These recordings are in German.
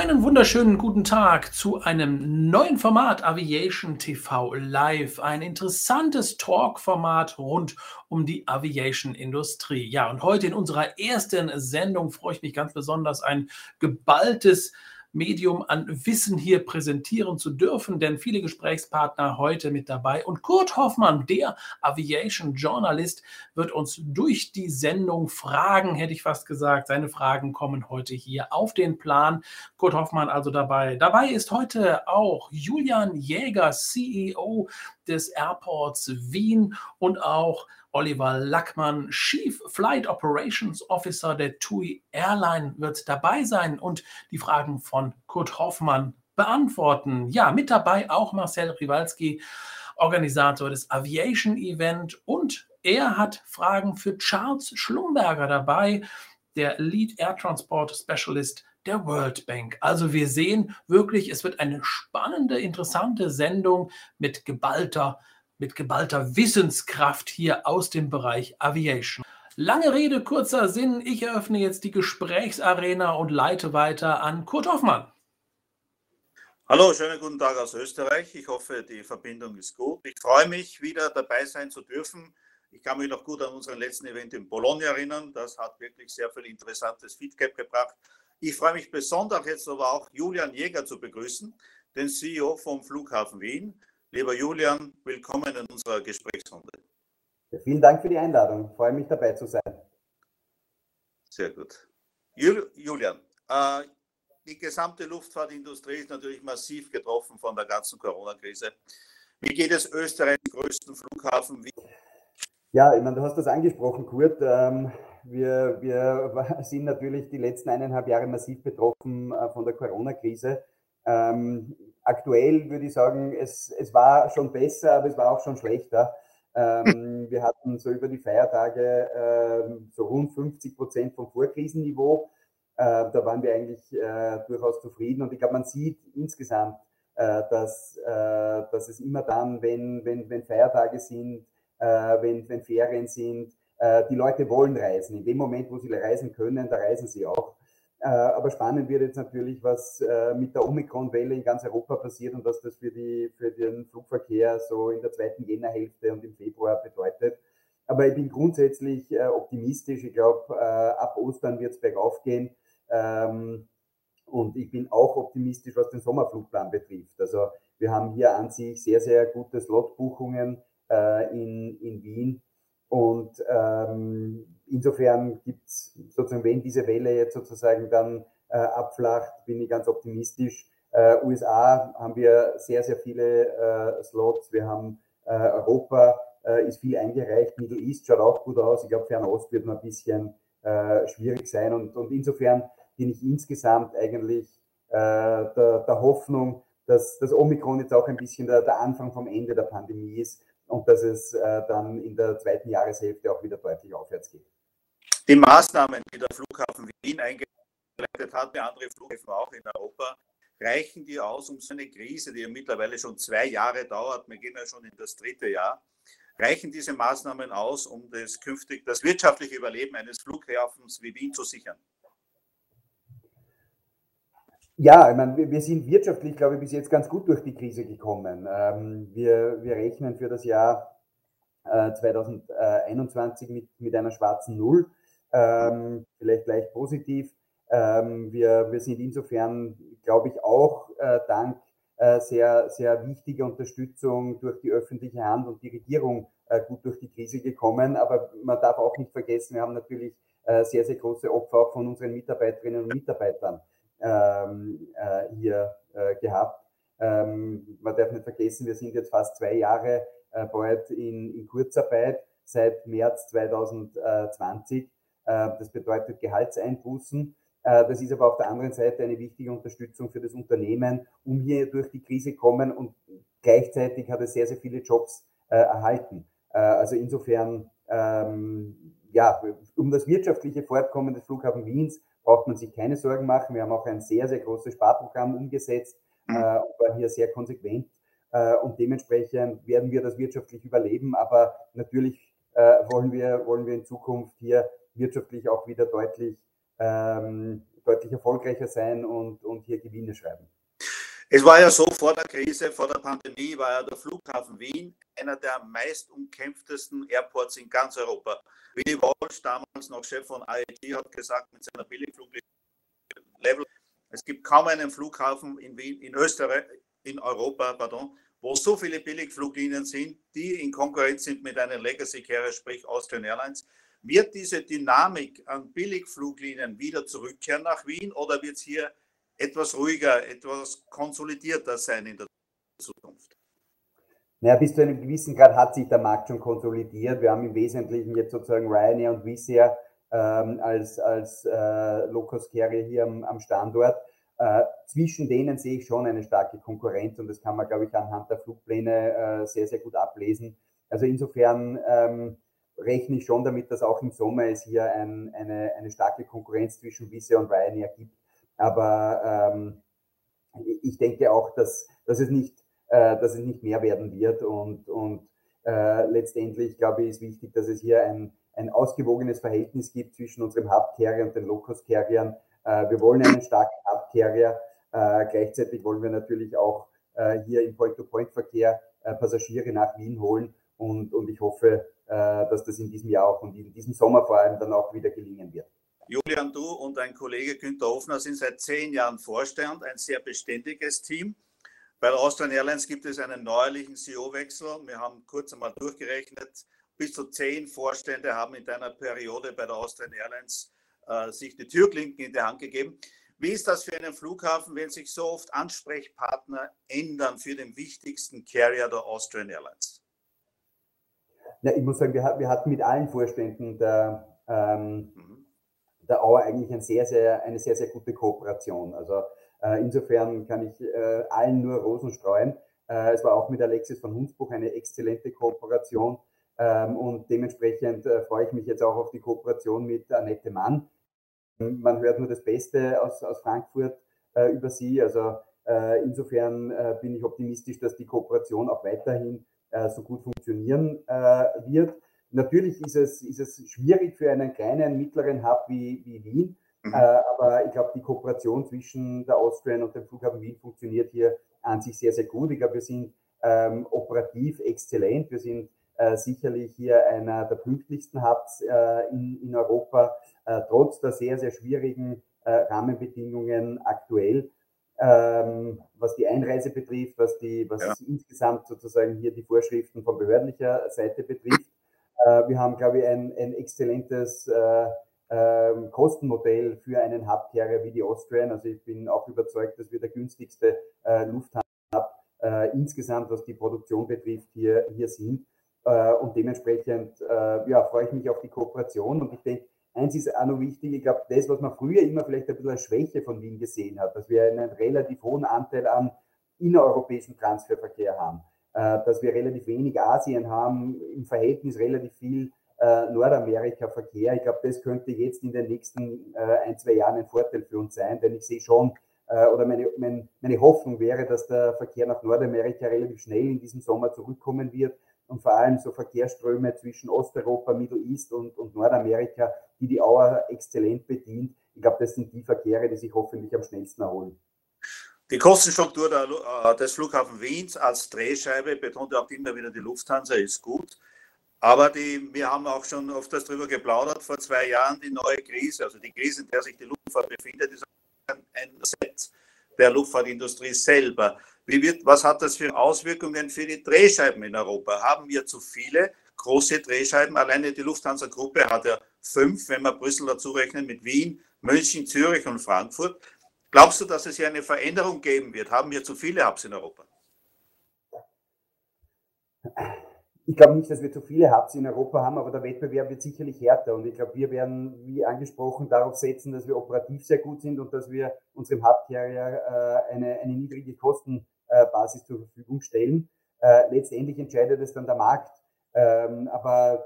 Einen wunderschönen guten Tag zu einem neuen Format Aviation TV Live. Ein interessantes Talk-Format rund um die Aviation-Industrie. Ja, und heute in unserer ersten Sendung freue ich mich ganz besonders, ein geballtes Medium an Wissen hier präsentieren zu dürfen, denn viele Gesprächspartner heute mit dabei. Und Kurt Hoffmann, der Aviation Journalist, wird uns durch die Sendung fragen, hätte ich fast gesagt. Seine Fragen kommen heute hier auf den Plan. Kurt Hoffmann also dabei. Dabei ist heute auch Julian Jäger, CEO des Airports Wien und auch Oliver Lackmann, Chief Flight Operations Officer der TUI Airline, wird dabei sein und die Fragen von Kurt Hoffmann beantworten. Ja, mit dabei auch Marcel Rivalski, Organisator des Aviation Event und er hat Fragen für Charles Schlumberger dabei, der Lead Air Transport Specialist der World Bank. Also wir sehen wirklich, es wird eine spannende, interessante Sendung mit geballter mit geballter Wissenskraft hier aus dem Bereich Aviation. Lange Rede, kurzer Sinn. Ich eröffne jetzt die Gesprächsarena und leite weiter an Kurt Hoffmann. Hallo, schönen guten Tag aus Österreich. Ich hoffe, die Verbindung ist gut. Ich freue mich, wieder dabei sein zu dürfen. Ich kann mich noch gut an unseren letzten Event in Bologna erinnern. Das hat wirklich sehr viel interessantes Feedback gebracht. Ich freue mich besonders jetzt aber auch Julian Jäger zu begrüßen, den CEO vom Flughafen Wien. Lieber Julian, willkommen in unserer Gesprächsrunde. Ja, vielen Dank für die Einladung. Ich freue mich dabei zu sein. Sehr gut. Julian, äh, die gesamte Luftfahrtindustrie ist natürlich massiv getroffen von der ganzen Corona-Krise. Wie geht es Österreichs größten Flughafen? Wie ja, ich meine, du hast das angesprochen, Kurt. Ähm, wir, wir sind natürlich die letzten eineinhalb Jahre massiv betroffen äh, von der Corona-Krise. Ähm, aktuell würde ich sagen, es, es war schon besser, aber es war auch schon schlechter. Ähm, wir hatten so über die Feiertage ähm, so rund 50 Prozent vom Vorkrisenniveau. Äh, da waren wir eigentlich äh, durchaus zufrieden und ich glaube, man sieht insgesamt, äh, dass, äh, dass es immer dann, wenn, wenn, wenn Feiertage sind, äh, wenn, wenn Ferien sind, die Leute wollen reisen. In dem Moment, wo sie reisen können, da reisen sie auch. Äh, aber spannend wird jetzt natürlich, was äh, mit der Omikron-Welle in ganz Europa passiert und was das für, die, für den Flugverkehr so in der zweiten Jännerhälfte und im Februar bedeutet. Aber ich bin grundsätzlich äh, optimistisch. Ich glaube, ab Ostern wird es bergauf gehen. Ähm, und ich bin auch optimistisch, was den Sommerflugplan betrifft. Also wir haben hier an sich sehr, sehr gute Slotbuchungen in, in Wien. Und ähm, insofern gibt es sozusagen, wenn diese Welle jetzt sozusagen dann äh, abflacht, bin ich ganz optimistisch. Äh, USA haben wir sehr, sehr viele äh, Slots. Wir haben äh, Europa, äh, ist viel eingereicht. Middle East schaut auch gut aus. Ich glaube, Fernost wird noch ein bisschen äh, schwierig sein. Und, und insofern bin ich insgesamt eigentlich der, der Hoffnung, dass das Omikron jetzt auch ein bisschen der, der Anfang vom Ende der Pandemie ist und dass es dann in der zweiten Jahreshälfte auch wieder deutlich aufwärts geht die Maßnahmen, die der Flughafen Wien eingeleitet hat, wie andere Flughäfen auch in Europa, reichen die aus, um so eine Krise, die ja mittlerweile schon zwei Jahre dauert, wir gehen ja schon in das dritte Jahr, reichen diese Maßnahmen aus, um das künftig das wirtschaftliche Überleben eines Flughafens wie Wien zu sichern? Ja, ich meine, wir sind wirtschaftlich, glaube ich, bis jetzt ganz gut durch die Krise gekommen. Ähm, wir, wir rechnen für das Jahr 2021 äh, mit, mit einer schwarzen Null ähm, vielleicht leicht positiv. Ähm, wir, wir sind insofern, glaube ich, auch äh, dank äh, sehr, sehr wichtiger Unterstützung durch die öffentliche Hand und die Regierung gut durch die Krise gekommen. Aber man darf auch nicht vergessen, wir haben natürlich sehr, sehr große Opfer auch von unseren Mitarbeiterinnen und Mitarbeitern ähm, äh, hier äh, gehabt. Ähm, man darf nicht vergessen, wir sind jetzt fast zwei Jahre bald in, in Kurzarbeit seit März 2020. Äh, das bedeutet Gehaltseinbußen. Äh, das ist aber auf der anderen Seite eine wichtige Unterstützung für das Unternehmen, um hier durch die Krise kommen und gleichzeitig hat es sehr, sehr viele Jobs äh, erhalten. Also insofern, ähm, ja, um das wirtschaftliche Fortkommen des Flughafen Wiens braucht man sich keine Sorgen machen. Wir haben auch ein sehr, sehr großes Sparprogramm umgesetzt, mhm. war hier sehr konsequent und dementsprechend werden wir das wirtschaftlich überleben. Aber natürlich wollen wir, wollen wir in Zukunft hier wirtschaftlich auch wieder deutlich ähm, deutlich erfolgreicher sein und, und hier Gewinne schreiben. Es war ja so, vor der Krise, vor der Pandemie war ja der Flughafen Wien einer der meist umkämpftesten Airports in ganz Europa. Willy Walsh, damals noch Chef von IAG, hat gesagt, mit seiner Billigfluglinie Level, es gibt kaum einen Flughafen in Wien, in Österreich, in Europa, pardon, wo so viele Billigfluglinien sind, die in Konkurrenz sind mit einer Legacy Carrier, sprich Austrian Airlines. Wird diese Dynamik an Billigfluglinien wieder zurückkehren nach Wien oder wird es hier etwas ruhiger, etwas konsolidierter sein in der Zukunft? Naja, bis zu einem gewissen Grad hat sich der Markt schon konsolidiert. Wir haben im Wesentlichen jetzt sozusagen Ryanair und Wizz Air ähm, als, als äh, Low-Cost-Carrier hier am, am Standort. Äh, zwischen denen sehe ich schon eine starke Konkurrenz und das kann man, glaube ich, anhand der Flugpläne äh, sehr, sehr gut ablesen. Also insofern ähm, rechne ich schon damit, dass auch im Sommer es hier ein, eine, eine starke Konkurrenz zwischen Wizz Air und Ryanair gibt. Aber ähm, ich denke auch, dass, dass, es nicht, äh, dass es nicht mehr werden wird. Und, und äh, letztendlich, glaube ich, ist wichtig, dass es hier ein, ein ausgewogenes Verhältnis gibt zwischen unserem Hub-Carrier und den Low-Cost-Carriern. Äh, wir wollen einen starken Hub-Carrier. Äh, gleichzeitig wollen wir natürlich auch äh, hier im Point-to-Point-Verkehr äh, Passagiere nach Wien holen. Und, und ich hoffe, dass das in diesem Jahr auch und in diesem Sommer vor allem dann auch wieder gelingen wird. Julian, du und dein Kollege Günter Hofner sind seit zehn Jahren Vorstand, ein sehr beständiges Team. Bei der Austrian Airlines gibt es einen neuerlichen CEO-Wechsel. Wir haben kurz einmal durchgerechnet, bis zu zehn Vorstände haben in deiner Periode bei der Austrian Airlines äh, sich die Türklinken in die Hand gegeben. Wie ist das für einen Flughafen, wenn sich so oft Ansprechpartner ändern für den wichtigsten Carrier der Austrian Airlines? Ja, ich muss sagen, wir, wir hatten mit allen Vorständen der, ähm, mhm der Auer eigentlich ein sehr, sehr, eine sehr, sehr gute Kooperation. Also äh, insofern kann ich äh, allen nur Rosen streuen. Äh, es war auch mit Alexis von Hunsbuch eine exzellente Kooperation ähm, und dementsprechend äh, freue ich mich jetzt auch auf die Kooperation mit Annette Mann. Man hört nur das Beste aus, aus Frankfurt äh, über sie. Also äh, insofern bin ich optimistisch, dass die Kooperation auch weiterhin so gut funktionieren wird. Natürlich ist es, ist es schwierig für einen kleinen, mittleren Hub wie, wie Wien, mhm. äh, aber ich glaube, die Kooperation zwischen der Austrian und dem Flughafen Wien funktioniert hier an sich sehr, sehr gut. Ich glaube, wir sind ähm, operativ exzellent. Wir sind äh, sicherlich hier einer der pünktlichsten Hubs äh, in, in Europa, äh, trotz der sehr, sehr schwierigen äh, Rahmenbedingungen aktuell. Ähm, was die Einreise betrifft, was, die, was ja. insgesamt sozusagen hier die Vorschriften von behördlicher Seite betrifft. Äh, wir haben, glaube ich, ein, ein exzellentes äh, ähm, Kostenmodell für einen Hub-Carrier wie die Austrian. Also ich bin auch überzeugt, dass wir der günstigste äh, Lufthansa-Hub insgesamt, was die Produktion betrifft, hier, hier sind. und dementsprechend ja, freue ich mich auf die Kooperation. Und ich denke, eins ist auch noch wichtig, ich glaube, das, was man früher immer vielleicht ein bisschen als Schwäche von Wien gesehen hat, dass wir einen relativ hohen Anteil an innereuropäischen Transferverkehr haben. Äh, dass wir relativ wenig Asien haben, im Verhältnis relativ viel äh, Nordamerika-Verkehr. Ich glaube, das könnte jetzt in den nächsten äh, ein, zwei Jahren ein Vorteil für uns sein, denn ich sehe schon, oder meine, meine, meine Hoffnung wäre, dass der Verkehr nach Nordamerika relativ schnell in diesem Sommer zurückkommen wird und vor allem so Verkehrsströme zwischen Osteuropa, Middle East und, und Nordamerika, die die Auer exzellent bedient. Ich glaube, das sind die Verkehre, die sich hoffentlich am schnellsten erholen. Die Kostenstruktur der, äh, des Flughafen Wiens als Drehscheibe betont auch immer wieder die Lufthansa ist gut. Aber die, wir haben auch schon oft darüber geplaudert, vor zwei Jahren die neue Krise, also die Krise, in der sich die Luftfahrt befindet, ist ein, Set der Luftfahrtindustrie selber. Wird, was hat das für Auswirkungen für die Drehscheiben in Europa? Haben wir zu viele große Drehscheiben? Alleine die Lufthansa-Gruppe hat ja fünf, wenn man Brüssel dazu rechnet, mit Wien, München, Zürich und Frankfurt. Glaubst du, dass es hier eine Veränderung geben wird? Haben wir zu viele Hubs in Europa? Ich glaube nicht, dass wir zu viele Hubs in Europa haben, aber der Wettbewerb wird sicherlich härter. Und ich glaube, wir werden, wie angesprochen, darauf setzen, dass wir operativ sehr gut sind und dass wir unserem Hub-Carrier äh, eine, eine niedrige Kostenbasis zur Verfügung stellen. Äh, letztendlich entscheidet es dann der Markt. Ähm, aber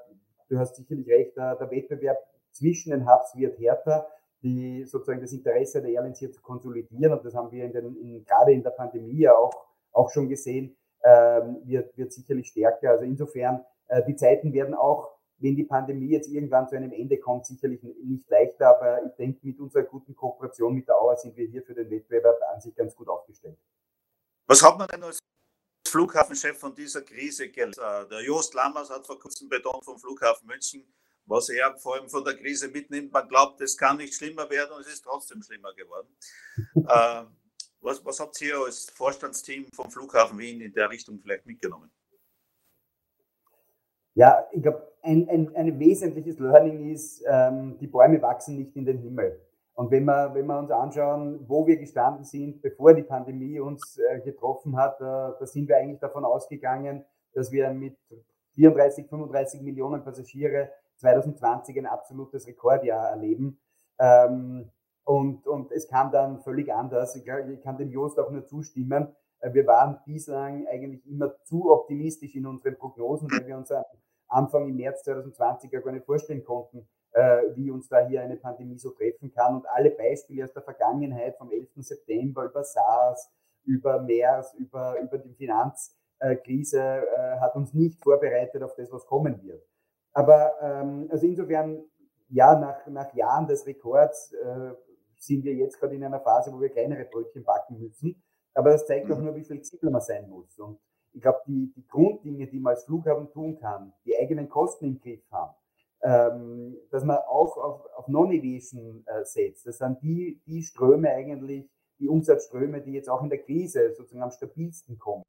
du hast sicherlich recht, der, der Wettbewerb zwischen den Hubs wird härter die sozusagen das Interesse der Airlines hier zu konsolidieren. Und das haben wir in den, in, gerade in der Pandemie ja auch, auch schon gesehen, ähm, wird, wird sicherlich stärker. Also insofern, äh, die Zeiten werden auch wenn die Pandemie jetzt irgendwann zu einem Ende kommt, sicherlich nicht leichter, aber ich denke, mit unserer guten Kooperation mit der Auer sind wir hier für den Wettbewerb an sich ganz gut aufgestellt. Was hat man denn als Flughafenchef von dieser Krise gelernt? Äh, der Jost Lammers hat vor kurzem betont vom Flughafen München, was er vor allem von der Krise mitnimmt. Man glaubt, es kann nicht schlimmer werden und es ist trotzdem schlimmer geworden. äh, was, was habt ihr als Vorstandsteam vom Flughafen Wien in der Richtung vielleicht mitgenommen? Ja, ich glaube, ein, ein, ein wesentliches Learning ist, ähm, die Bäume wachsen nicht in den Himmel. Und wenn wir, wenn wir uns anschauen, wo wir gestanden sind, bevor die Pandemie uns äh, getroffen hat, äh, da sind wir eigentlich davon ausgegangen, dass wir mit 34, 35 Millionen Passagiere 2020 ein absolutes Rekordjahr erleben. Ähm, und, und es kam dann völlig anders. Ich, kann dem Jost auch nur zustimmen. Äh, wir waren bislang eigentlich immer zu optimistisch in unseren Prognosen, weil wir uns am Anfang im März 2020 gar nicht vorstellen konnten, äh, wie uns da hier eine Pandemie so treffen kann. Und alle Beispiele aus der Vergangenheit, vom 11. September über SARS, über MERS, über, über die Finanzkrise, äh, hat uns nicht vorbereitet auf das, was kommen wird. Aber ähm, also insofern, ja, nach, nach Jahren des Rekords äh, sind wir jetzt gerade in einer Phase, wo wir kleinere Brötchen backen müssen. Aber das zeigt auch mhm. nur, wie flexibel man sein muss. Und ich glaube, die, die Grunddinge, die man als Flughafen tun kann, die eigenen Kosten im Griff haben, ähm, dass man auch auf, auf Non-Aviation äh, setzt. Das sind die, die Ströme eigentlich, die Umsatzströme, die jetzt auch in der Krise sozusagen am stabilsten kommen.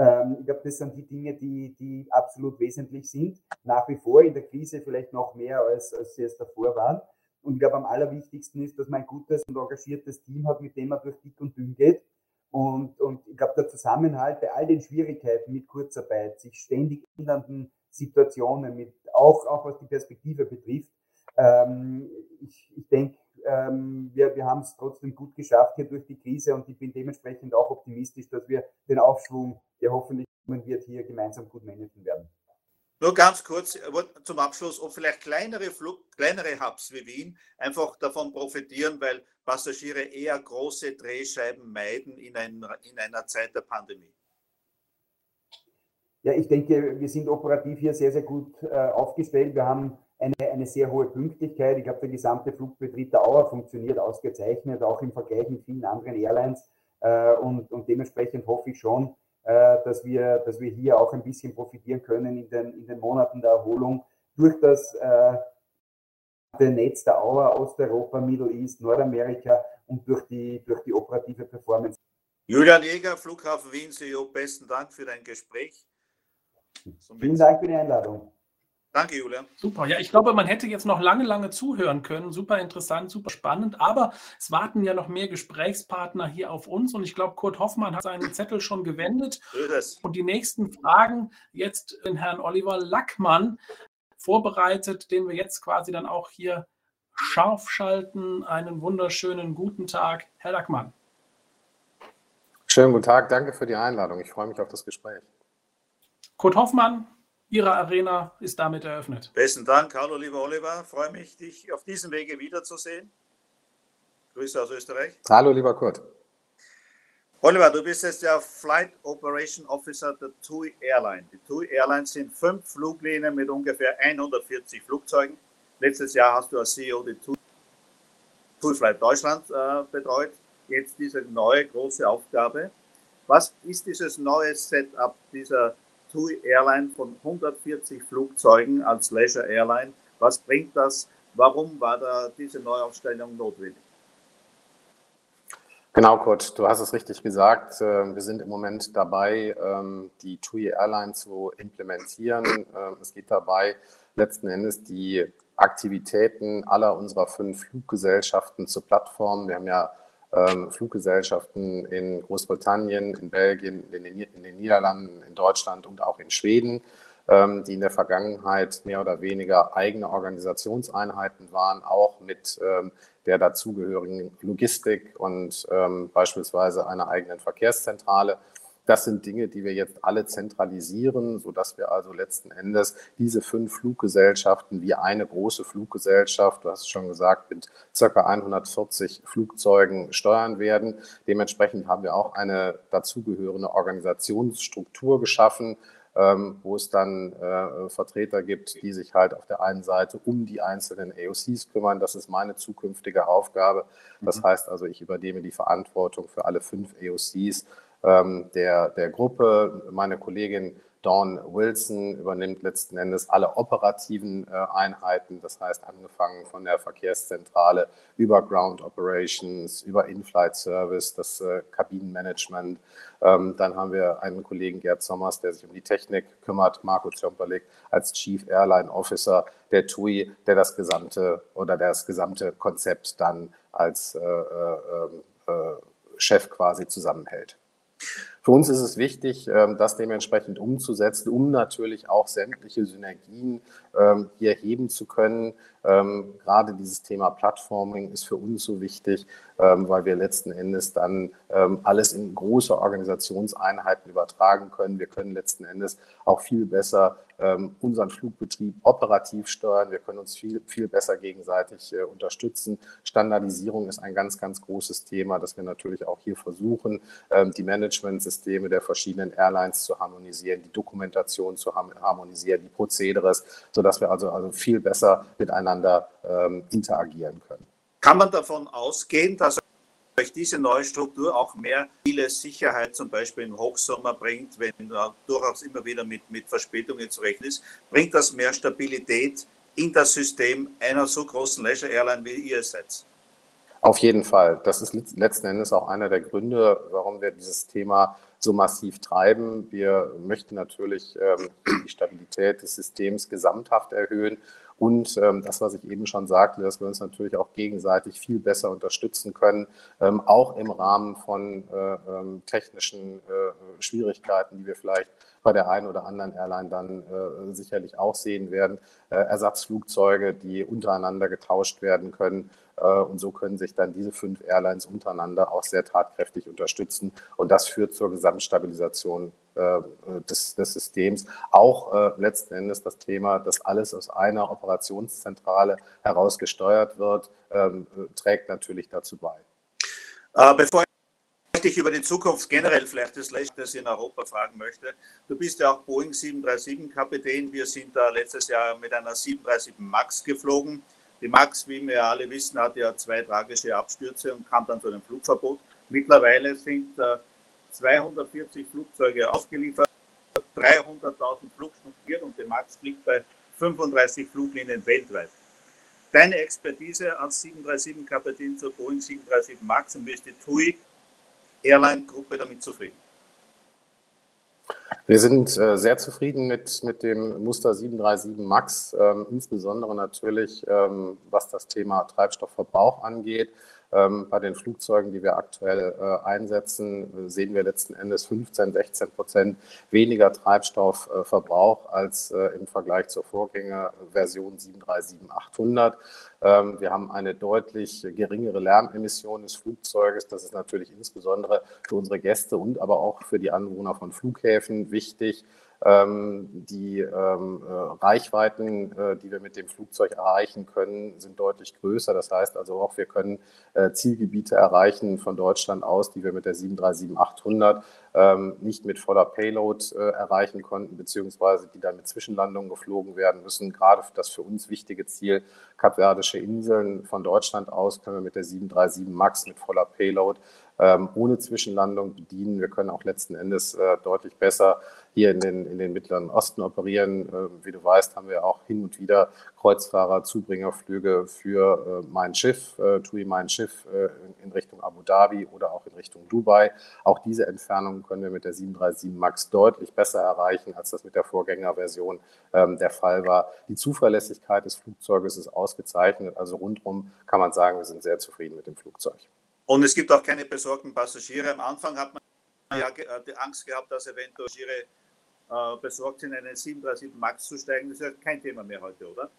Ähm, ich glaube, das sind die Dinge, die, die absolut wesentlich sind. Nach wie vor in der Krise vielleicht noch mehr, als, als sie es davor waren. Und ich glaube, am allerwichtigsten ist, dass man ein gutes und engagiertes Team hat, mit dem man durch dick und dünn geht. Und, und ich glaube, der Zusammenhalt bei all den Schwierigkeiten mit Kurzarbeit, sich ständig ändernden Situationen, mit, auch, auch was die Perspektive betrifft. Ähm, ich ich denke, ähm, wir, wir haben es trotzdem gut geschafft hier durch die Krise und ich bin dementsprechend auch optimistisch, dass wir den Aufschwung, der hoffentlich kommen wird, hier gemeinsam gut managen werden. Nur ganz kurz zum Abschluss, ob vielleicht kleinere, Flug, kleinere Hubs wie Wien einfach davon profitieren, weil Passagiere eher große Drehscheiben meiden in, ein, in einer Zeit der Pandemie. Ja, ich denke, wir sind operativ hier sehr, sehr gut äh, aufgestellt. Wir haben eine, eine sehr hohe Pünktlichkeit. Ich glaube, der gesamte Flugbetrieb der Auer funktioniert ausgezeichnet, auch im Vergleich mit vielen anderen Airlines. Äh, und, und dementsprechend hoffe ich schon, äh, dass, wir, dass wir hier auch ein bisschen profitieren können in den, in den Monaten der Erholung durch das äh, Netz der Auer, Osteuropa, Middle East, Nordamerika und durch die, durch die operative Performance. Julian Jäger, Flughafen Wien, CEO, besten Dank für dein Gespräch. Vielen Dank für die Einladung. Danke, Julian. Super. Ja, ich glaube, man hätte jetzt noch lange, lange zuhören können. Super interessant, super spannend. Aber es warten ja noch mehr Gesprächspartner hier auf uns. Und ich glaube, Kurt Hoffmann hat seinen Zettel schon gewendet. Und die nächsten Fragen jetzt den Herrn Oliver Lackmann vorbereitet, den wir jetzt quasi dann auch hier scharf schalten. Einen wunderschönen guten Tag, Herr Lackmann. Schönen guten Tag. Danke für die Einladung. Ich freue mich auf das Gespräch. Kurt Hoffmann, Ihre Arena ist damit eröffnet. Besten Dank. Hallo, lieber Oliver. Freue mich, dich auf diesem Wege wiederzusehen. Grüße aus Österreich. Hallo, lieber Kurt. Oliver, du bist jetzt der Flight Operation Officer der TUI Airline. Die TUI Airline sind fünf Fluglinien mit ungefähr 140 Flugzeugen. Letztes Jahr hast du als CEO die TUI, TUI Flight Deutschland äh, betreut. Jetzt diese neue große Aufgabe. Was ist dieses neue Setup dieser TUI Airline von 140 Flugzeugen als Leisure Airline. Was bringt das? Warum war da diese Neuaufstellung notwendig? Genau, Kurt, du hast es richtig gesagt. Ähm, wir sind im Moment dabei, ähm, die TUI Airline zu implementieren. Ähm, es geht dabei letzten Endes die Aktivitäten aller unserer fünf Fluggesellschaften zur Plattform. Wir haben ja ähm, Fluggesellschaften in Großbritannien, in Belgien, in den, in den, Niederlanden, in Deutschland und auch in Schweden, ähm, die in der Vergangenheit mehr oder weniger eigene Organisationseinheiten waren, auch mit ähm, der dazugehörigen Logistik und ähm, beispielsweise einer eigenen Verkehrszentrale. Das sind Dinge, die wir jetzt alle zentralisieren, sodass wir also letzten Endes diese fünf Fluggesellschaften wie eine große Fluggesellschaft, du hast es schon gesagt, mit circa 140 Flugzeugen steuern werden. Dementsprechend haben wir auch eine dazugehörende Organisationsstruktur geschaffen, ähm, wo es dann äh, Vertreter gibt, die sich halt auf der einen Seite um die einzelnen AOCs kümmern. Das ist meine zukünftige Aufgabe. Das mhm. heißt also, ich übernehme die Verantwortung für alle fünf AOCs ähm, der, der Gruppe. Meine Kollegin Dawn Wilson übernimmt letzten Endes alle operativen äh, Einheiten, das heißt angefangen von der Verkehrszentrale über Ground Operations, über In-Flight Service, das äh, Kabinenmanagement. Ähm, dann haben wir einen Kollegen Gerd Sommers, der sich um die Technik kümmert, Marco Zjomperlik als Chief Airline Officer der TUI, der das gesamte oder das gesamte Konzept dann als äh, äh, äh Chef quasi zusammenhält. Für uns ist es wichtig, ähm, das dementsprechend umzusetzen, um natürlich auch sämtliche Synergien ähm, hier heben zu können. Ähm, gerade dieses Thema Plattforming ist für uns so wichtig, weil wir letzten Endes dann alles in große Organisationseinheiten übertragen können. Wir können letzten Endes auch viel besser unseren Flugbetrieb operativ steuern. Wir können uns viel, viel besser gegenseitig äh, unterstützen. Standardisierung ist ein ganz, ganz großes Thema, das wir natürlich auch hier versuchen, die Managementsysteme der verschiedenen Airlines zu harmonisieren, die Dokumentation zu harmonisieren, die Prozederes, sodass wir also, also viel besser miteinander ähm, interagieren können. Kann man davon ausgehen, dass durch diese neue Struktur auch mehr viele Sicherheit zum Beispiel im Hochsommer bringt, wenn durchaus immer wieder mit, mit Verspätungen zu rechnen ist, bringt das mehr Stabilität in das System einer so großen Leisure Airline wie ihr seid? Auf jeden Fall. Das ist letzten Endes auch einer der Gründe, warum wir dieses Thema so massiv treiben. Wir möchten natürlich ähm, die Stabilität des Systems gesamthaft erhöhen und ähm, das, was ich eben schon sagte, dass wir uns natürlich auch gegenseitig viel besser unterstützen können, ähm, auch im Rahmen von äh, ähm, technischen äh, Schwierigkeiten, die wir vielleicht bei der einen oder anderen Airline dann äh, sicherlich auch sehen werden. Äh, Ersatzflugzeuge, die untereinander getauscht werden können. Äh, und so können sich dann diese fünf Airlines untereinander auch sehr tatkräftig unterstützen. Und das führt zur Gesamtstabilisation des, des Systems. Auch äh, letzten Endes das Thema, dass alles aus einer Operationszentrale heraus gesteuert wird, ähm, trägt natürlich dazu bei. bevor ich über die Zukunft generell vielleicht des Länders in Europa fragen möchte. Du bist ja auch Boeing 737 Kapitän. Wir sind da letztes Jahr mit einer 737 MAX geflogen. Die MAX, wie wir alle wissen, hat ja zwei tragische Abstürze und kam dann zu einem Flugverbot. Mittlerweile sind äh, 240 Flugzeuge aufgeliefert, 300.000 Flugstunden und die MAX fliegt bei 35 Fluglinien weltweit. Deine Expertise als 737-Kapitän zur Boeing 737 MAX und wie ist die TUI Airline-Gruppe damit zufrieden? Wir sind äh, sehr zufrieden mit, mit dem Muster 737 MAX, ähm, insbesondere natürlich, ähm, was das Thema Treibstoffverbrauch angeht. Ähm, bei den Flugzeugen, die wir aktuell äh, einsetzen, sehen wir letzten Endes 15, 16 Prozent weniger Treibstoffverbrauch als äh, im Vergleich zur Vorgängerversion 737-800. Ähm, wir haben eine deutlich geringere Lärmemission des Flugzeuges. Das ist natürlich insbesondere für unsere Gäste und aber auch für die Anwohner von Flughäfen wichtig. Ähm, die ähm, äh, Reichweiten, äh, die wir mit dem Flugzeug erreichen können, sind deutlich größer. Das heißt also auch, wir können äh, Zielgebiete erreichen von Deutschland aus, die wir mit der 737-800 ähm, nicht mit voller Payload erreichen konnten, beziehungsweise die dann mit Zwischenlandungen geflogen werden müssen. Gerade das für uns wichtige Ziel, Kapverdische Inseln von Deutschland aus, können wir mit der 737 MAX mit voller Payload ohne Zwischenlandung bedienen. Wir können auch letzten Endes deutlich besser hier in den, in den Mittleren Osten operieren. Äh, wie du weißt, haben wir auch hin und wieder Kreuzfahrer, Zubringerflüge für äh, mein Schiff, äh, TUI mein Schiff in Richtung Abu Dhabi oder auch in Richtung Dubai. Auch diese Entfernungen können wir mit der 737 MAX deutlich besser erreichen, als das mit der Vorgängerversion ähm, der Fall war. Die Zuverlässigkeit des Flugzeuges ist ausgezeichnet. Also rundherum kann man sagen, wir sind sehr zufrieden mit dem Flugzeug. Und es gibt auch keine besorgten Passagiere. Am Anfang hat man ja die Angst gehabt, dass eventuell Passagiere äh, besorgt sind, einen 737 MAX zu steigen. Das ist ja kein Thema mehr heute, oder?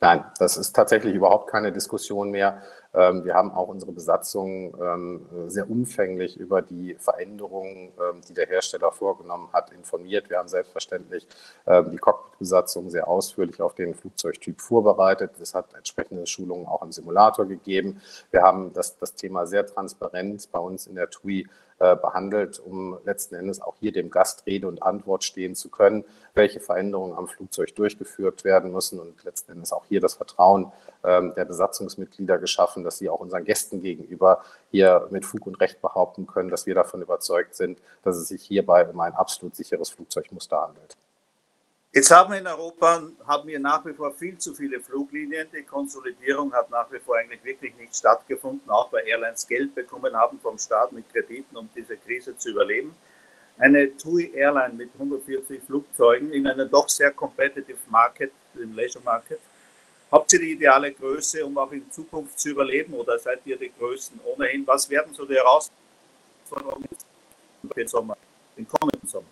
Nein, das ist tatsächlich überhaupt keine Diskussion mehr. Ähm, wir haben auch unsere Besatzung ähm, sehr umfänglich über die Veränderungen, ähm, die der Hersteller vorgenommen hat, informiert. Wir haben selbstverständlich die Cockpit-Besatzung sehr ausführlich auf den Flugzeugtyp vorbereitet. Es hat entsprechende Schulungen auch im Simulator gegeben. Wir haben das, das Thema sehr transparent bei uns in der TUI äh, behandelt, um letzten Endes auch hier dem Gast Rede und Antwort stehen zu können, welche Veränderungen am Flugzeug durchgeführt werden müssen und letzten Endes auch hier das Vertrauen der Besatzungsmitglieder geschaffen, dass sie auch unseren Gästen gegenüber hier mit Fug und Recht behaupten können, dass wir davon überzeugt sind, dass es sich hierbei um ein absolut sicheres Flugzeugmuster handelt. Jetzt haben wir in Europa haben wir nach wie vor viel zu viele Fluglinien. Die Konsolidierung hat nach wie vor eigentlich wirklich nicht stattgefunden, auch weil Airlines Geld bekommen haben vom Staat mit Krediten, um diese Krise zu überleben. Eine TUI Airline mit 140 Flugzeugen in einem doch sehr competitive Market, im Leisure Market. Habt ihr die ideale Größe, um auch in Zukunft zu überleben oder seid ihr die Größten ohnehin? Was werden so die Herausforderungen im Sommer, im kommenden Sommer?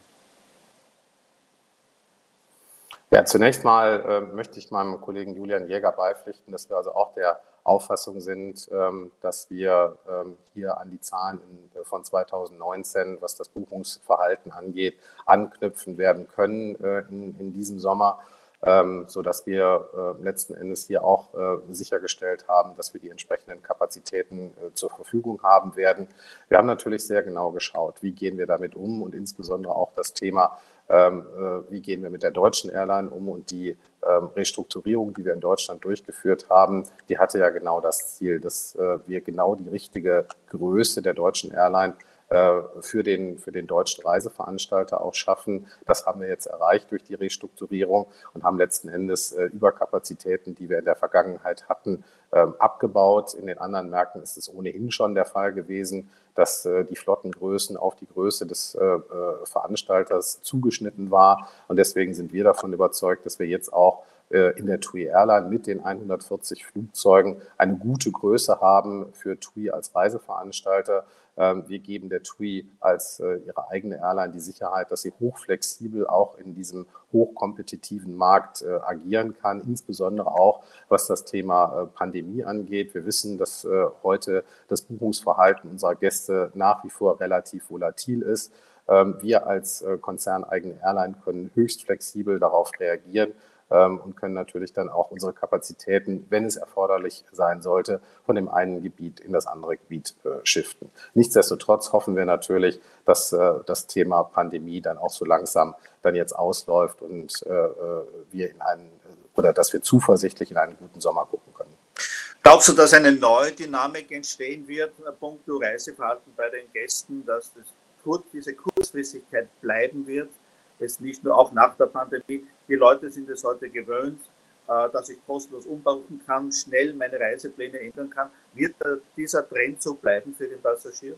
Ja, zunächst mal äh, möchte ich meinem Kollegen Julian Jäger beipflichten, dass wir also auch der Auffassung sind, ähm, dass wir ähm, hier an die Zahlen in, äh, von 2019, was das Buchungsverhalten angeht, anknüpfen werden können äh, in, in, diesem Sommer, ähm, sodass wir äh, letzten Endes hier auch äh, sichergestellt haben, dass wir die entsprechenden Kapazitäten äh, zur Verfügung haben werden. Wir haben natürlich sehr genau geschaut, wie gehen wir damit um und insbesondere auch das Thema ähm, äh, wie gehen wir mit der deutschen Airline um und die ähm, Restrukturierung, die wir in Deutschland durchgeführt haben, die hatte ja genau das Ziel, dass äh, wir genau die richtige Größe der deutschen Airline für den, für den deutschen Reiseveranstalter auch schaffen. Das haben wir jetzt erreicht durch die Restrukturierung und haben letzten Endes Überkapazitäten, die wir in der Vergangenheit hatten, ähm, abgebaut. In den anderen Märkten ist es ohnehin schon der Fall gewesen, dass äh, die Flottengrößen auf die Größe des äh, äh, Veranstalters zugeschnitten war. Und deswegen sind wir davon überzeugt, dass wir jetzt auch in der TUI Airline mit den 140 Flugzeugen eine gute Größe haben für TUI als Reiseveranstalter. Ähm, wir geben der TUI als ihre eigene Airline die Sicherheit, dass sie hochflexibel auch in diesem hochkompetitiven Markt agieren kann, insbesondere auch was das Thema Pandemie angeht. Wir wissen, dass heute das Buchungsverhalten unserer Gäste nach wie vor relativ volatil ist. Ähm, wir als konzerneigene Airline können höchst flexibel darauf reagieren und können natürlich dann auch unsere Kapazitäten, wenn es erforderlich sein sollte, von dem einen Gebiet in das andere Gebiet äh, shiften. Nichtsdestotrotz hoffen wir natürlich, dass äh, das Thema Pandemie dann auch so langsam dann jetzt ausläuft und äh, wir in einen oder dass wir zuversichtlich in einen guten Sommer gucken können. Glaubst du, dass eine neue Dynamik entstehen wird, punkto Reiseverhalten bei den Gästen, dass das, diese Kurzfristigkeit bleiben wird? Es nicht nur auch nach der Pandemie. Die Leute sind es heute gewöhnt, äh, dass ich kostenlos umbuchen kann, schnell meine Reisepläne ändern kann. Wird dieser Trend so bleiben für den Passagier?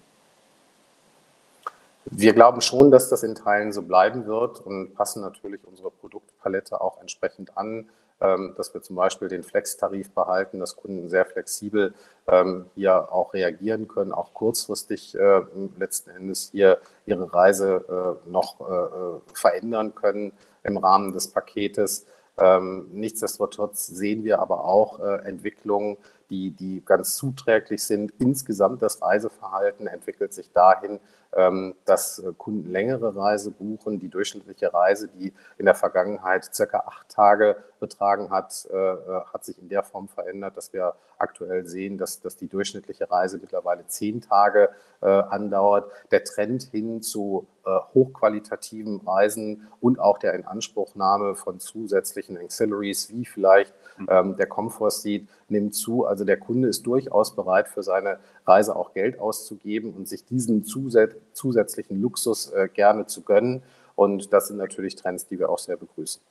Wir glauben schon, dass das in Teilen so bleiben wird und passen natürlich unsere Produktpalette auch entsprechend an dass wir zum Beispiel den Flex-Tarif behalten, dass Kunden sehr flexibel ähm, hier auch reagieren können, auch kurzfristig äh, letzten Endes hier ihre Reise äh, noch äh, verändern können im Rahmen des Paketes. Ähm, nichtsdestotrotz sehen wir aber auch Entwicklungen, die, die ganz zuträglich sind. Insgesamt das Reiseverhalten entwickelt sich dahin, ähm, dass äh, Kunden längere Reise buchen. Die durchschnittliche Reise, die in der Vergangenheit circa acht Tage betragen hat, äh, äh, hat sich in der Form verändert, dass wir aktuell sehen, dass, dass die durchschnittliche Reise mittlerweile zehn Tage andauert. Der Trend hin zu hochqualitativen Reisen und auch der Inanspruchnahme von zusätzlichen Ancillaries wie vielleicht ähm, der Comfort Seat nimmt zu. Also der Kunde ist durchaus bereit, für seine Reise auch Geld auszugeben und sich diesen zusätzlichen Luxus äh, gerne zu gönnen. Und das sind natürlich Trends, die wir auch sehr begrüßen.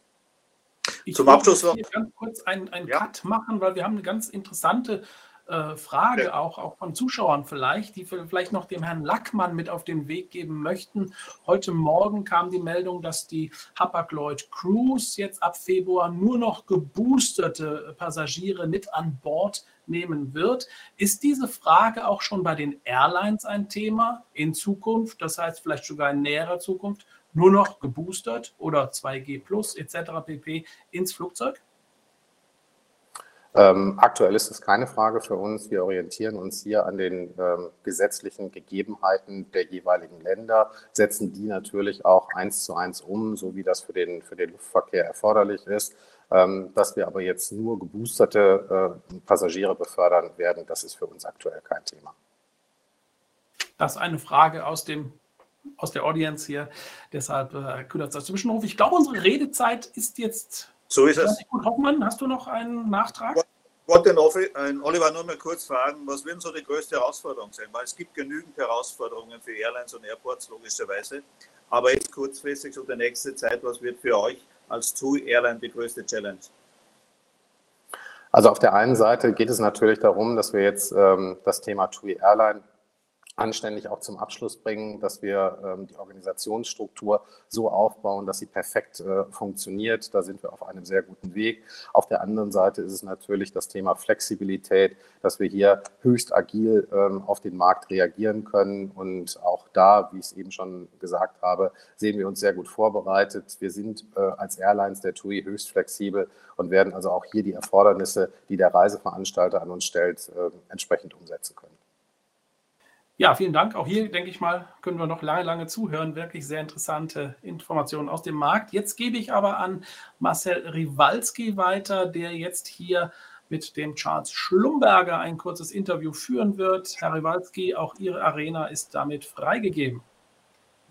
Ich Zum Abschluss noch ganz kurz einen, einen ja. Cut machen, weil wir haben eine ganz interessante äh, Frage ja. auch, auch von Zuschauern vielleicht, die vielleicht noch dem Herrn Lackmann mit auf den Weg geben möchten. Heute Morgen kam die Meldung, dass die Hapag-Lloyd Cruise jetzt ab Februar nur noch geboosterte Passagiere mit an Bord nehmen wird. Ist diese Frage auch schon bei den Airlines ein Thema in Zukunft? Das heißt vielleicht sogar in näherer Zukunft nur noch geboostert oder 2G plus etc. pp. ins Flugzeug? Ähm, aktuell ist es keine Frage für uns. Wir orientieren uns hier an den ähm, gesetzlichen Gegebenheiten der jeweiligen Länder, setzen die natürlich auch eins zu eins um, so wie das für den, für den Luftverkehr erforderlich ist. Ähm, dass wir aber jetzt nur geboosterte äh, Passagiere befördern werden, das ist für uns aktuell kein Thema. Das ist eine Frage aus dem aus der Audience hier. Deshalb äh, kümmert es Zwischenruf. Ich glaube, unsere Redezeit ist jetzt. So ist es. Gut, Hoffmann, hast du noch einen Nachtrag? Ich wollte den Oliver nur mal kurz fragen, was wird so die größte Herausforderung sein? Weil es gibt genügend Herausforderungen für Airlines und Airports, logischerweise. Aber jetzt kurzfristig, so der nächste Zeit, was wird für euch als TUI Airline die größte Challenge? Also auf der einen Seite geht es natürlich darum, dass wir jetzt ähm, das Thema TUI Airline anständig auch zum Abschluss bringen, dass wir ähm, die Organisationsstruktur so aufbauen, dass sie perfekt äh, funktioniert. Da sind wir auf einem sehr guten Weg. Auf der anderen Seite ist es natürlich das Thema Flexibilität, dass wir hier höchst agil ähm, auf den Markt reagieren können. Und auch da, wie ich es eben schon gesagt habe, sehen wir uns sehr gut vorbereitet. Wir sind äh, als Airlines der TUI höchst flexibel und werden also auch hier die Erfordernisse, die der Reiseveranstalter an uns stellt, äh, entsprechend umsetzen können. Ja, vielen Dank. Auch hier, denke ich mal, können wir noch lange, lange zuhören. Wirklich sehr interessante Informationen aus dem Markt. Jetzt gebe ich aber an Marcel Rivalski weiter, der jetzt hier mit dem Charles Schlumberger ein kurzes Interview führen wird. Herr Rivalski, auch Ihre Arena ist damit freigegeben.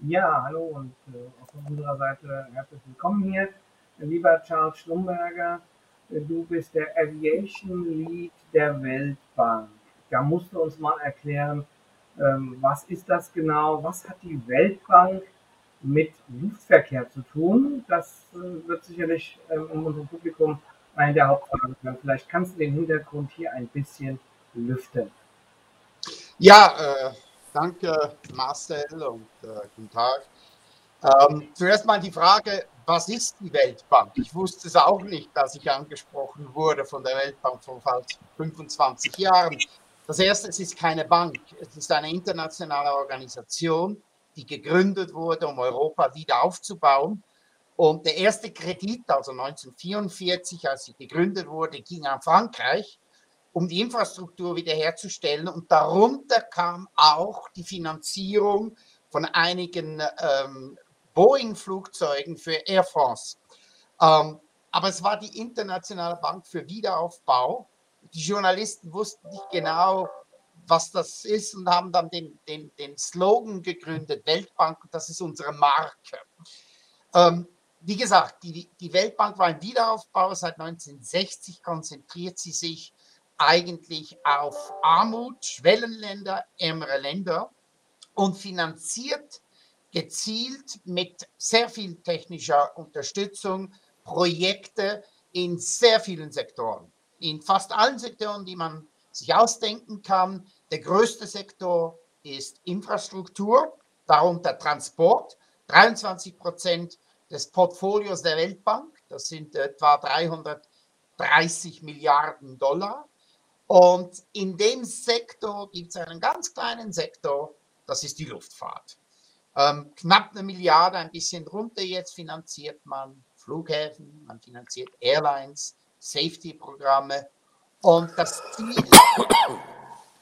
Ja, hallo und äh, auch von unserer Seite herzlich willkommen hier. Lieber Charles Schlumberger, äh, du bist der Aviation Lead der Weltbank. Da musst du uns mal erklären, ähm, was ist das genau? Was hat die Weltbank mit Luftverkehr zu tun? Das äh, wird sicherlich ähm, in unserem Publikum eine der Hauptfragen sein. Vielleicht kannst du den Hintergrund hier ein bisschen lüften. Ja, äh, danke Marcel und äh, guten Tag. Ähm, zuerst mal die Frage, was ist die Weltbank? Ich wusste es auch nicht, dass ich angesprochen wurde von der Weltbank vor fast 25 Jahren. Das erste, es ist keine Bank, es ist eine internationale Organisation, die gegründet wurde, um Europa wieder aufzubauen. Und der erste Kredit, also 1944, als sie gegründet wurde, ging an Frankreich, um die Infrastruktur wiederherzustellen. Und darunter kam auch die Finanzierung von einigen ähm, Boeing-Flugzeugen für Air France. Ähm, aber es war die Internationale Bank für Wiederaufbau die Journalisten wussten nicht genau, was das ist und haben dann den, den, den Slogan gegründet, Weltbank, das ist unsere Marke. Ähm, wie gesagt, die, die Weltbank war ein Wiederaufbau. Seit 1960 konzentriert sie sich eigentlich auf Armut, Schwellenländer, ärmere Länder und finanziert gezielt mit sehr viel technischer Unterstützung Projekte in sehr vielen Sektoren in fast allen Sektoren, die man sich ausdenken kann. Der größte Sektor ist Infrastruktur, darunter Transport. 23 Prozent des Portfolios der Weltbank, das sind etwa 330 Milliarden Dollar. Und in dem Sektor gibt es einen ganz kleinen Sektor, das ist die Luftfahrt. Ähm, knapp eine Milliarde, ein bisschen drunter jetzt finanziert man Flughäfen, man finanziert Airlines, Safety-Programme. Und das Ziel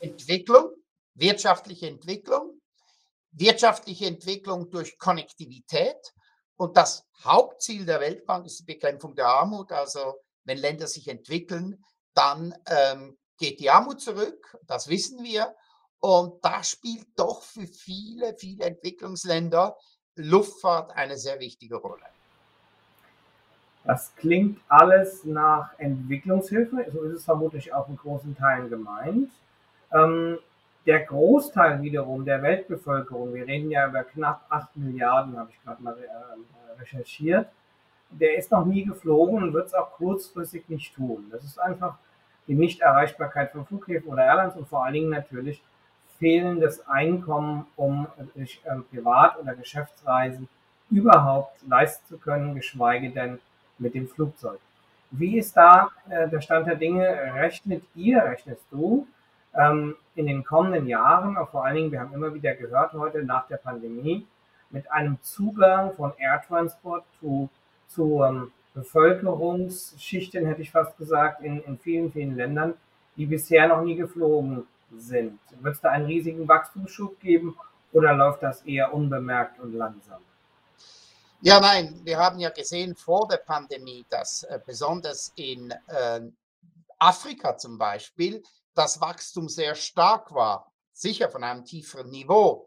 Entwicklung, wirtschaftliche Entwicklung, wirtschaftliche Entwicklung durch Konnektivität. Und das Hauptziel der Weltbank ist die Bekämpfung der Armut. Also wenn Länder sich entwickeln, dann ähm, geht die Armut zurück. Das wissen wir. Und da spielt doch für viele, viele Entwicklungsländer Luftfahrt eine sehr wichtige Rolle. Das klingt alles nach Entwicklungshilfe, so ist es vermutlich auch in großen Teilen gemeint. Ähm, der Großteil wiederum der Weltbevölkerung, wir reden ja über knapp 8 Milliarden, habe ich gerade mal äh, recherchiert, der ist noch nie geflogen und wird es auch kurzfristig nicht tun. Das ist einfach die Nichterreichbarkeit von Flughäfen oder Airlines und vor allen Dingen natürlich fehlendes Einkommen, um sich äh, Privat- oder Geschäftsreisen überhaupt leisten zu können, geschweige denn mit dem Flugzeug. Wie ist da äh, der Stand der Dinge? Rechnet ihr, rechnest du ähm, in den kommenden Jahren, auch vor allen Dingen, wir haben immer wieder gehört heute nach der Pandemie, mit einem Zugang von Air Transport zu, zu ähm, Bevölkerungsschichten, hätte ich fast gesagt, in, in vielen, vielen Ländern, die bisher noch nie geflogen sind. Wird es da einen riesigen Wachstumsschub geben oder läuft das eher unbemerkt und langsam? Ja, nein, wir haben ja gesehen vor der Pandemie, dass äh, besonders in äh, Afrika zum Beispiel das Wachstum sehr stark war, sicher von einem tieferen Niveau.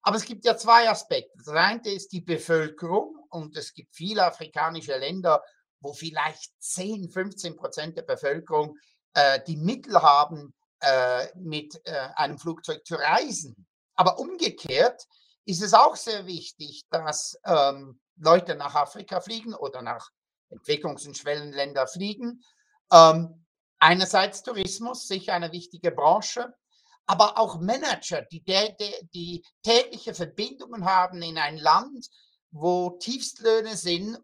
Aber es gibt ja zwei Aspekte. Das eine ist die Bevölkerung und es gibt viele afrikanische Länder, wo vielleicht 10, 15 Prozent der Bevölkerung äh, die Mittel haben, äh, mit äh, einem Flugzeug zu reisen. Aber umgekehrt ist es auch sehr wichtig, dass ähm, Leute nach Afrika fliegen oder nach Entwicklungs- und Schwellenländer fliegen. Ähm, einerseits Tourismus, sicher eine wichtige Branche, aber auch Manager, die, die, die tägliche Verbindungen haben in ein Land, wo Tiefstlöhne sind.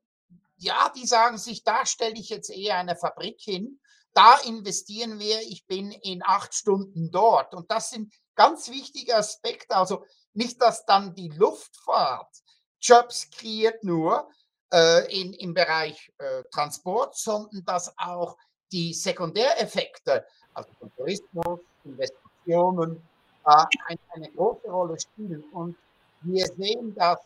Ja, die sagen sich, da stelle ich jetzt eher eine Fabrik hin, da investieren wir, ich bin in acht Stunden dort. Und das sind ganz wichtige Aspekte. Also nicht, dass dann die Luftfahrt Jobs kreiert nur äh, in, im Bereich äh, Transport, sondern dass auch die Sekundäreffekte, also Tourismus, Investitionen, äh, eine, eine große Rolle spielen. Und wir sehen, dass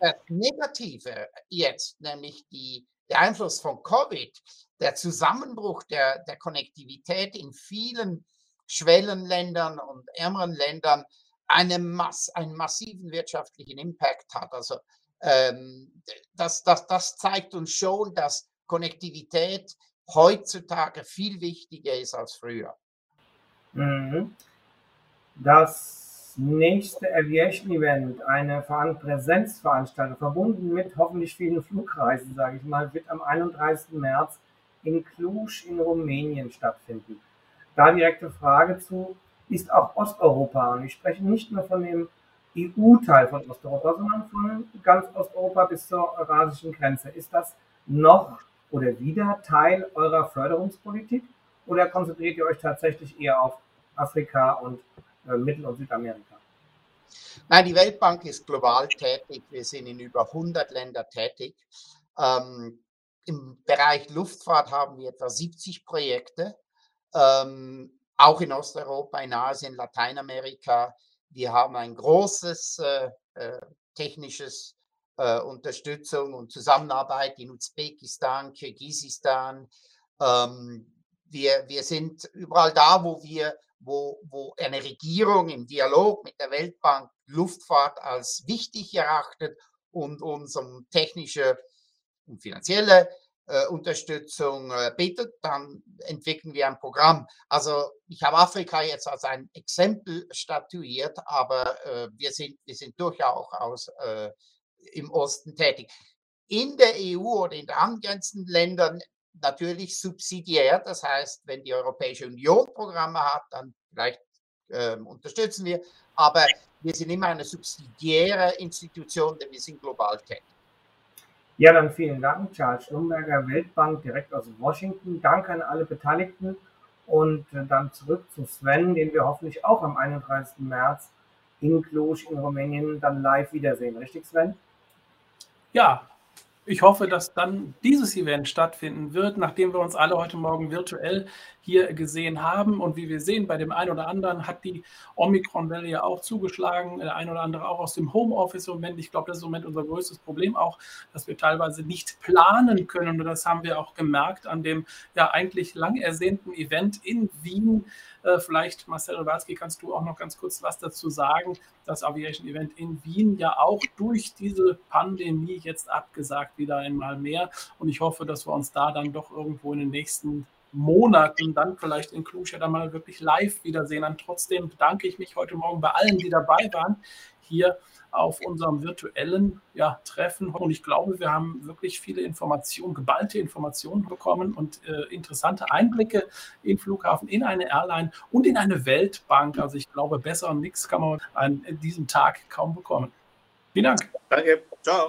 das Negative jetzt, nämlich die, der Einfluss von Covid, der Zusammenbruch der, der Konnektivität in vielen Schwellenländern und ärmeren Ländern eine Mass, einen massiven wirtschaftlichen Impact hat. Also ähm, das, das, das zeigt uns schon, dass Konnektivität heutzutage viel wichtiger ist als früher. Mhm. Das nächste Aviation-Event, eine Präsenzveranstaltung, verbunden mit hoffentlich vielen Flugreisen, sage ich mal, wird am 31. März in Cluj in Rumänien stattfinden. Da direkte Frage zu, ist auch Osteuropa, und ich spreche nicht nur von dem EU-Teil von Osteuropa, sondern von ganz Osteuropa bis zur eurasischen Grenze. Ist das noch oder wieder Teil eurer Förderungspolitik oder konzentriert ihr euch tatsächlich eher auf Afrika und äh, Mittel- und Südamerika? Nein, die Weltbank ist global tätig. Wir sind in über 100 Ländern tätig. Ähm, Im Bereich Luftfahrt haben wir etwa 70 Projekte, ähm, auch in Osteuropa, in Asien, Lateinamerika. Wir haben ein großes äh, äh, technisches äh, Unterstützung und Zusammenarbeit in Usbekistan, Kirgisistan. Ähm, wir, wir sind überall da, wo wir, wo, wo eine Regierung im Dialog mit der Weltbank Luftfahrt als wichtig erachtet und uns um technische und finanzielle äh, Unterstützung äh, bittet, dann entwickeln wir ein Programm. Also ich habe Afrika jetzt als ein Exempel statuiert, aber äh, wir, sind, wir sind durchaus äh, im Osten tätig. In der EU oder in den angrenzenden Ländern natürlich subsidiär, das heißt, wenn die Europäische Union Programme hat, dann vielleicht ähm, unterstützen wir, aber wir sind immer eine subsidiäre Institution, denn wir sind global tätig. Ja, dann vielen Dank, Charles Schlumberger, Weltbank direkt aus Washington. Danke an alle Beteiligten und äh, dann zurück zu Sven, den wir hoffentlich auch am 31. März in Cluj in Rumänien dann live wiedersehen. Richtig, Sven? Ja, ich hoffe, dass dann dieses Event stattfinden wird, nachdem wir uns alle heute Morgen virtuell hier gesehen haben. Und wie wir sehen, bei dem einen oder anderen hat die Omikron-Welle ja auch zugeschlagen, der ein oder andere auch aus dem Homeoffice im Moment. Ich glaube, das ist im Moment unser größtes Problem auch, dass wir teilweise nicht planen können. Und das haben wir auch gemerkt an dem ja eigentlich lang ersehnten Event in Wien vielleicht, Marcel Rewalski, kannst du auch noch ganz kurz was dazu sagen. Das Aviation Event in Wien ja auch durch diese Pandemie jetzt abgesagt, wieder einmal mehr. Und ich hoffe, dass wir uns da dann doch irgendwo in den nächsten Monaten dann vielleicht in Cluj ja dann mal wirklich live wiedersehen. Und trotzdem bedanke ich mich heute Morgen bei allen, die dabei waren, hier auf unserem virtuellen ja, Treffen. Und ich glaube, wir haben wirklich viele Informationen, geballte Informationen bekommen und äh, interessante Einblicke in Flughafen, in eine Airline und in eine Weltbank. Also ich glaube, besser und nichts kann man an diesem Tag kaum bekommen. Vielen Dank. Danke. Ciao.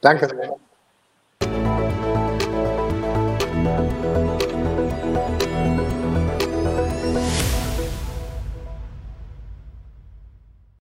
Danke.